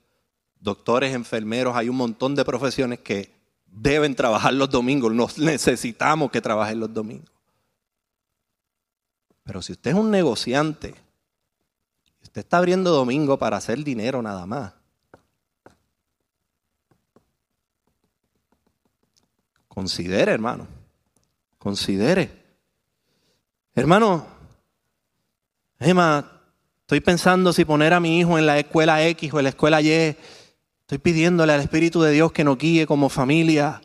Doctores, enfermeros, hay un montón de profesiones que deben trabajar los domingos. Nos necesitamos que trabajen los domingos. Pero si usted es un negociante, usted está abriendo domingo para hacer dinero nada más, Considere, hermano. Considere. Hermano, Emma, estoy pensando si poner a mi hijo en la escuela X o en la escuela Y. Estoy pidiéndole al Espíritu de Dios que nos guíe como familia.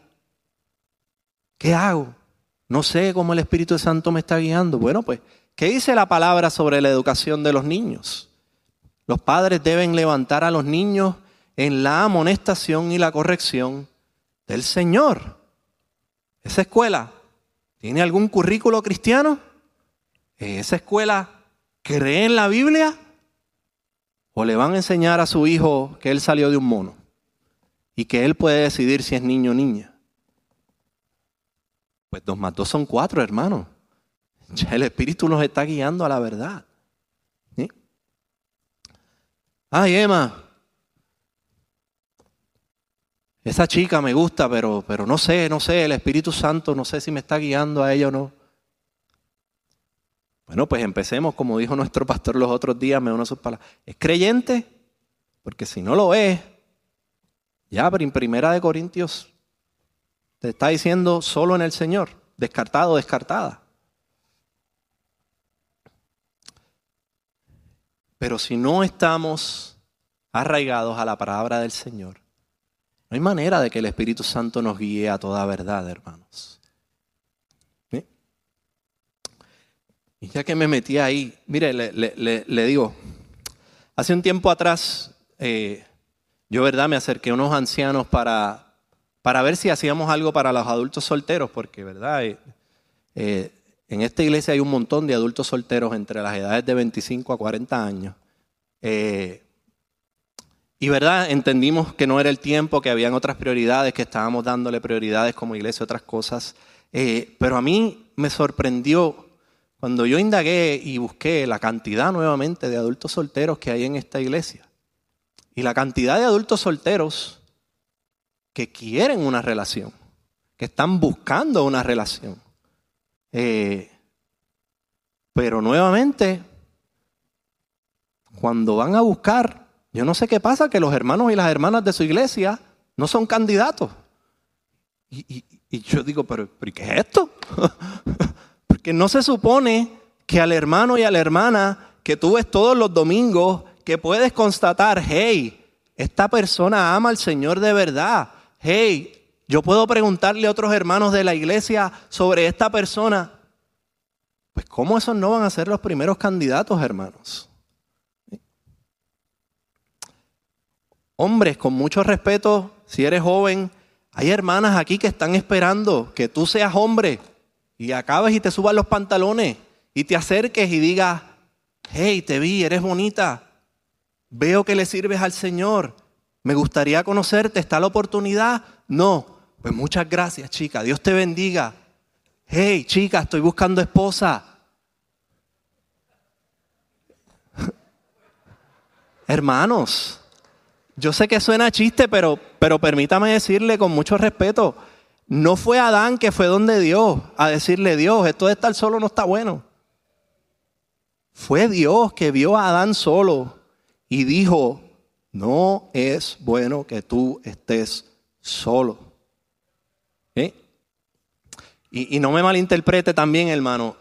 ¿Qué hago? No sé cómo el Espíritu Santo me está guiando. Bueno, pues, ¿qué dice la palabra sobre la educación de los niños? Los padres deben levantar a los niños en la amonestación y la corrección del Señor. ¿Esa escuela tiene algún currículo cristiano? ¿Esa escuela cree en la Biblia? ¿O le van a enseñar a su hijo que él salió de un mono y que él puede decidir si es niño o niña? Pues dos más dos son cuatro, hermanos. Ya el Espíritu nos está guiando a la verdad. Ay, Emma, esa chica me gusta, pero, pero no sé, no sé, el Espíritu Santo, no sé si me está guiando a ella o no. Bueno, pues empecemos, como dijo nuestro pastor los otros días, me uno sus palabras. ¿Es creyente? Porque si no lo es, ya, en Primera de Corintios te está diciendo solo en el Señor, descartado, descartada. Pero si no estamos arraigados a la palabra del Señor, no hay manera de que el Espíritu Santo nos guíe a toda verdad, hermanos. Y ya que me metí ahí, mire, le, digo, hace un tiempo atrás, eh, yo, verdad, me acerqué a unos ancianos para, para ver si hacíamos algo para los adultos solteros, porque, verdad, eh, eh, en esta iglesia hay un montón de adultos solteros entre las edades de 25 a 40 años. Y verdad, entendimos que no era el tiempo, que habían otras prioridades, que estábamos dándole prioridades como iglesia, otras cosas. Pero a mí me sorprendió cuando yo indagué y busqué la cantidad nuevamente de adultos solteros que hay en esta iglesia. Y la cantidad de adultos solteros que quieren una relación, que están buscando una relación. Eh, pero nuevamente, cuando van a buscar yo no sé qué pasa, que los hermanos y las hermanas de su iglesia no son candidatos. Y, yo digo, ¿pero, qué es esto? Porque no se supone que al hermano y a la hermana que tú ves todos los domingos, que puedes constatar, hey, esta persona ama al Señor de verdad. Hey, yo puedo preguntarle a otros hermanos de la iglesia sobre esta persona. Pues ¿cómo esos no van a ser los primeros candidatos, hermanos? Hombres, con mucho respeto, si eres joven, hay hermanas aquí que están esperando que tú seas hombre y acabes y te subas los pantalones y te acerques y digas, hey, te vi, eres bonita, veo que le sirves al Señor, me gustaría conocerte, ¿está la oportunidad? No, pues muchas gracias chica, Dios te bendiga. Hey chica, estoy buscando esposa. Hermanos, yo sé que suena chiste, pero, pero permítame decirle con mucho respeto, no fue Adán que fue donde Dios a decirle, Dios, esto de estar solo no está bueno. Fue Dios que vio a Adán solo y dijo, no es bueno que tú estés solo. Y, y no me malinterprete también, hermano,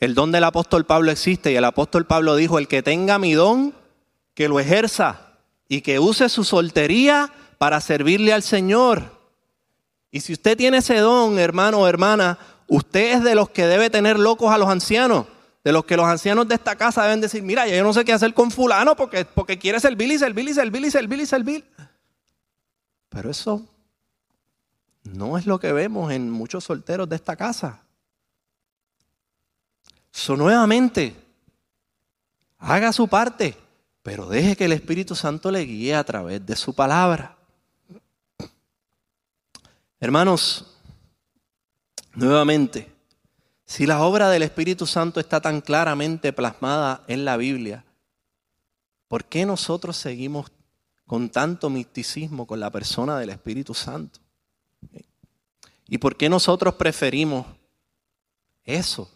el don del apóstol Pablo existe y el apóstol Pablo dijo, el que tenga mi don, que lo ejerza y que use su soltería para servirle al Señor. Y si usted tiene ese don, hermano o hermana, usted es de los que debe tener locos a los ancianos. De los que los ancianos de esta casa deben decir, mira, yo no sé qué hacer con fulano porque, porque quiere servir y servir y servir y servir y servir. Pero eso no es lo que vemos en muchos solteros de esta casa. So, nuevamente, haga su parte, pero deje que el Espíritu Santo le guíe a través de su palabra. Hermanos, nuevamente, si la obra del Espíritu Santo está tan claramente plasmada en la Biblia, ¿por qué nosotros seguimos con tanto misticismo con la persona del Espíritu Santo? ¿Y por qué nosotros preferimos eso?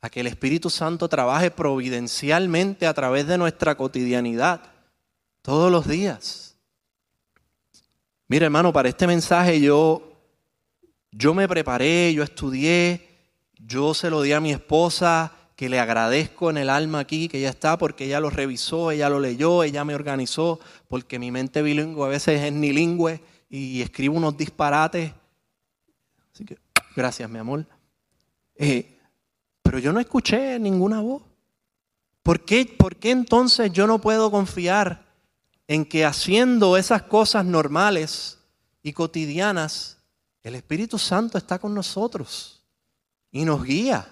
A que el Espíritu Santo trabaje providencialmente a través de nuestra cotidianidad todos los días. Mira, hermano, para este mensaje yo, yo me preparé, yo estudié, yo se lo di a mi esposa, que le agradezco en el alma aquí, que ella está, porque ella lo revisó, ella lo leyó, ella me organizó, porque mi mente bilingüe a veces es nilingüe y escribo unos disparates. Así que, gracias, mi amor. Eh, pero yo no escuché ninguna voz. ¿Por qué, ¿Por qué entonces yo no puedo confiar en que haciendo esas cosas normales y cotidianas, el Espíritu Santo está con nosotros y nos guía.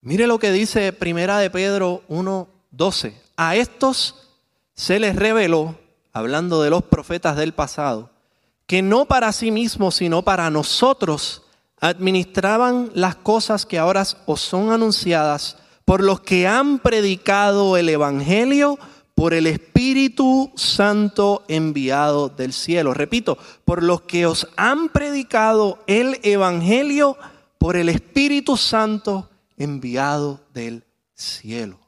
Mire lo que dice Primera de Pedro 1:12. A estos se les reveló, hablando de los profetas del pasado, que no para sí mismos, sino para nosotros administraban las cosas que ahora os son anunciadas por los que han predicado el Evangelio por el Espíritu Santo enviado del cielo. Repito, por los que os han predicado el Evangelio por el Espíritu Santo enviado del cielo.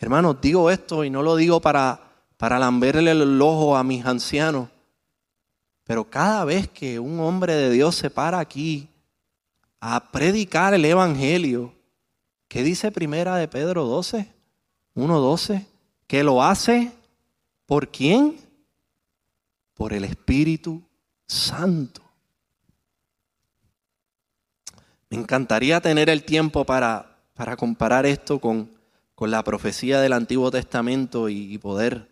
Hermanos, digo esto y no lo digo para, para lamberle el ojo a mis ancianos, pero cada vez que un hombre de Dios se para aquí a predicar el Evangelio. ¿Qué dice primera de Pedro 12? 1.12. Que lo hace por quién? Por el Espíritu Santo. Me encantaría tener el tiempo para, para comparar esto con, con, la profecía del Antiguo Testamento y, poder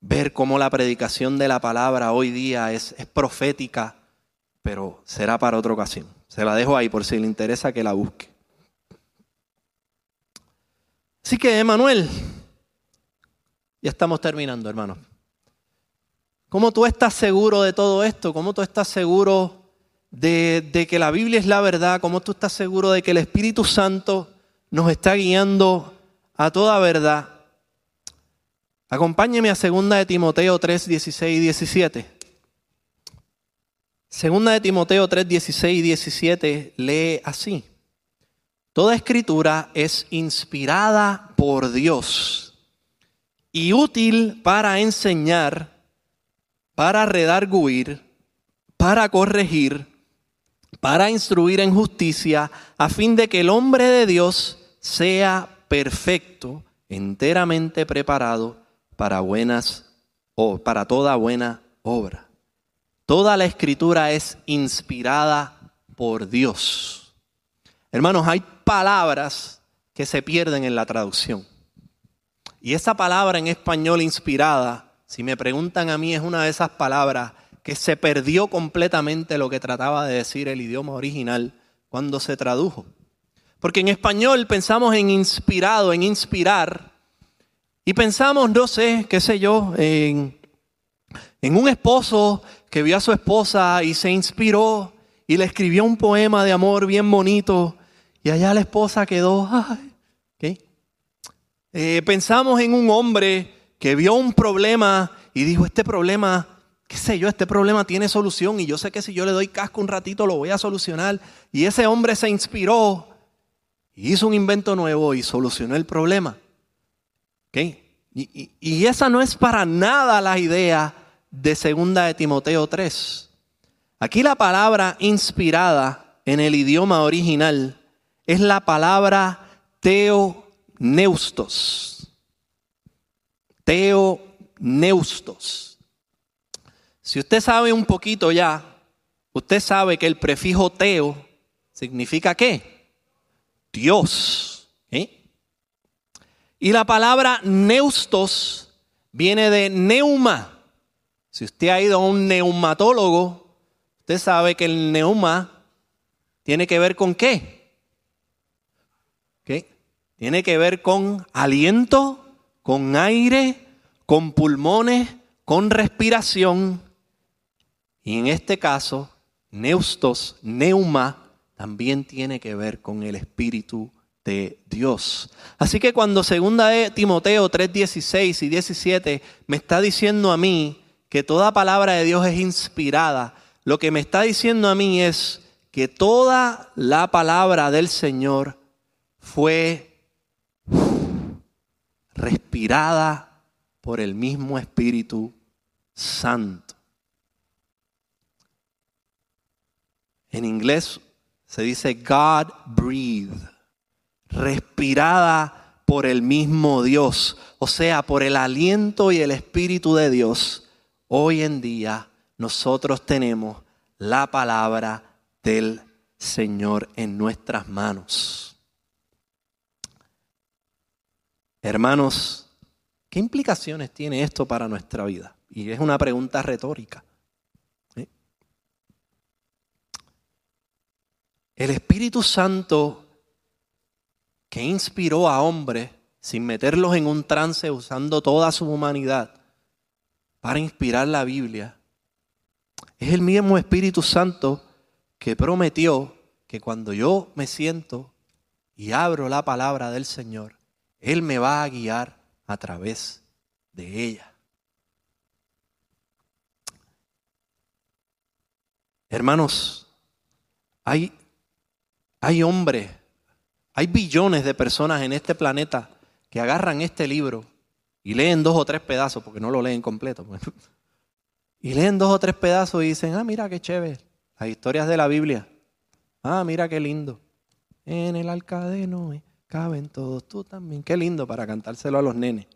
ver cómo la predicación de la palabra hoy día es, es profética, pero será para otra ocasión. Se la dejo ahí por si le interesa que la busque. Así que, Emanuel, ya estamos terminando, hermano. ¿Cómo tú estás seguro de todo esto? ¿Cómo tú estás seguro de, que la Biblia es la verdad? ¿Cómo tú estás seguro de que el Espíritu Santo nos está guiando a toda verdad? Acompáñeme a 2 de Timoteo 3, 16 y 17. Segunda de Timoteo 3, 16 y 17 lee así. Toda escritura es inspirada por Dios y útil para enseñar, para redarguir, para corregir, para instruir en justicia, a fin de que el hombre de Dios sea perfecto, enteramente preparado para buenas o para toda buena obra. Toda la escritura es inspirada por Dios. Hermanos, hay palabras que se pierden en la traducción. Y esa palabra en español inspirada, si me preguntan a mí, es una de esas palabras que se perdió completamente lo que trataba de decir el idioma original cuando se tradujo. Porque en español pensamos en inspirado, en inspirar, y pensamos, no sé, qué sé yo, en, en un esposo que vio a su esposa y se inspiró y le escribió un poema de amor bien bonito, y allá la esposa quedó, ay, eh, pensamos en un hombre que vio un problema y dijo, este problema, qué sé yo, este problema tiene solución y yo sé que si yo le doy casco un ratito lo voy a solucionar. Y ese hombre se inspiró y hizo un invento nuevo y solucionó el problema. Y, y, esa no es para nada la idea de segunda de Timoteo 3. Aquí la palabra inspirada en el idioma original es la palabra teoneustos. Teoneustos. Si usted sabe un poquito ya, usted sabe que el prefijo teo significa qué? Dios. Y la palabra neustos viene de neuma. Si usted ha ido a un neumatólogo, usted sabe que el neuma tiene que ver con qué? Tiene que ver con aliento, con aire, con pulmones, con respiración. Y en este caso, neustos, neuma, también tiene que ver con el Espíritu de Dios. Así que cuando segunda Timoteo 3:16 y 17 me está diciendo a mí que toda palabra de Dios es inspirada, lo que me está diciendo a mí es que toda la palabra del Señor fue respirada por el mismo Espíritu Santo. En inglés se dice God breathe, respirada por el mismo Dios, o sea, por el aliento y el Espíritu de Dios. Hoy en día nosotros tenemos la palabra del Señor en nuestras manos. Hermanos, ¿qué implicaciones tiene esto para nuestra vida? Y es una pregunta retórica. El Espíritu Santo que inspiró a hombres sin meterlos en un trance usando toda su humanidad para inspirar la Biblia, es el mismo Espíritu Santo que prometió que cuando yo me siento y abro la palabra del Señor, él me va a guiar a través de ella. Hermanos, hay, hay hombres, hay billones de personas en este planeta que agarran este libro y leen dos o tres pedazos, porque no lo leen completo. Pues. Y leen dos o tres pedazos y dicen, ah, mira qué chévere, las historias de la Biblia. Ah, mira qué lindo. En el alcadeno caben todos, tú también. Qué lindo para cantárselo a los nenes.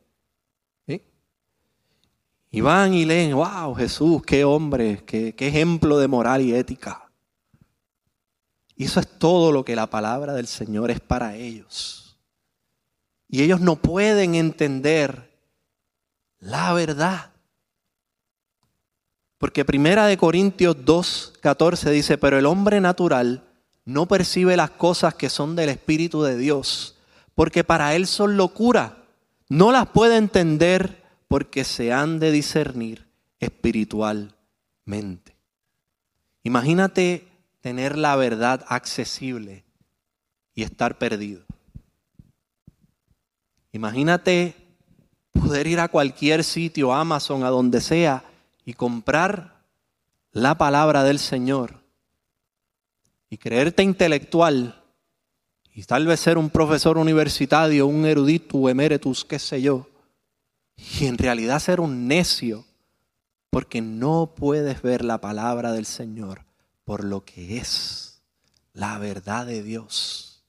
Y van y leen, wow, Jesús, qué hombre, qué, qué ejemplo de moral y ética. Eso es todo lo que la palabra del Señor es para ellos. Y ellos no pueden entender la verdad. Porque Primera de Corintios 2, 14 dice, pero el hombre natural no percibe las cosas que son del Espíritu de Dios, porque para él son locura. No las puede entender porque se han de discernir espiritualmente. Imagínate tener la verdad accesible y estar perdido. Imagínate poder ir a cualquier sitio, Amazon, a donde sea, y comprar la palabra del Señor y creerte intelectual y tal vez ser un profesor universitario, un erudito, emeritus, qué sé yo, y en realidad ser un necio, porque no puedes ver la palabra del Señor por lo que es la verdad de Dios.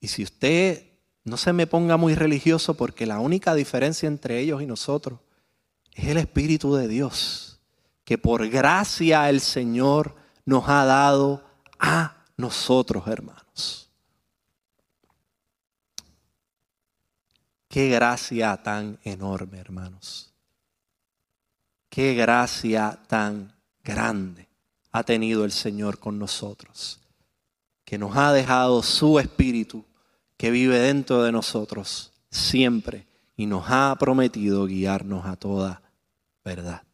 Y si usted no se me ponga muy religioso, porque la única diferencia entre ellos y nosotros es el Espíritu de Dios, que por gracia el Señor nos ha dado a nosotros, hermanos. Qué gracia tan enorme, hermanos. qué gracia tan grande ha tenido el Señor con nosotros, que nos ha dejado su Espíritu que vive dentro de nosotros siempre y nos ha prometido guiarnos a toda verdad.